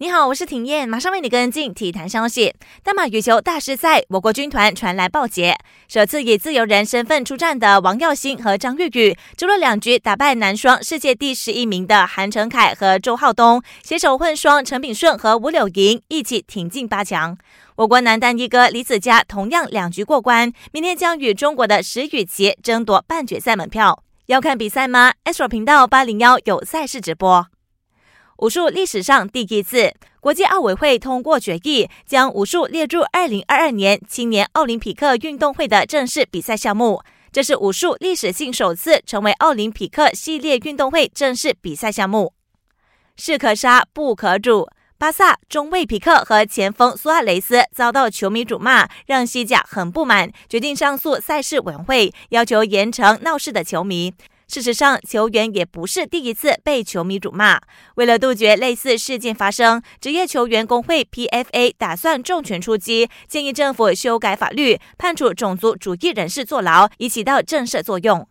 你好，我是婷燕，马上为你跟进体坛消息。大马羽球大师赛，我国军团传来报捷，首次以自由人身份出战的王耀新和张玉宇，除了两局打败男双世界第十一名的韩成凯和周浩东，携手混双陈炳顺和吴柳莹一起挺进八强。我国男单一哥李子嘉同样两局过关，明天将与中国的石宇奇争夺半决赛门票。要看比赛吗？S R 频道八零幺有赛事直播。武术历史上第一次，国际奥委会通过决议，将武术列入二零二二年青年奥林匹克运动会的正式比赛项目。这是武术历史性首次成为奥林匹克系列运动会正式比赛项目。士可杀不可辱，巴萨中卫皮克和前锋苏亚雷斯遭到球迷辱骂，让西甲很不满，决定上诉赛事委员会，要求严惩闹事的球迷。事实上，球员也不是第一次被球迷辱骂。为了杜绝类似事件发生，职业球员工会 PFA 打算重拳出击，建议政府修改法律，判处种族主义人士坐牢，以起到震慑作用。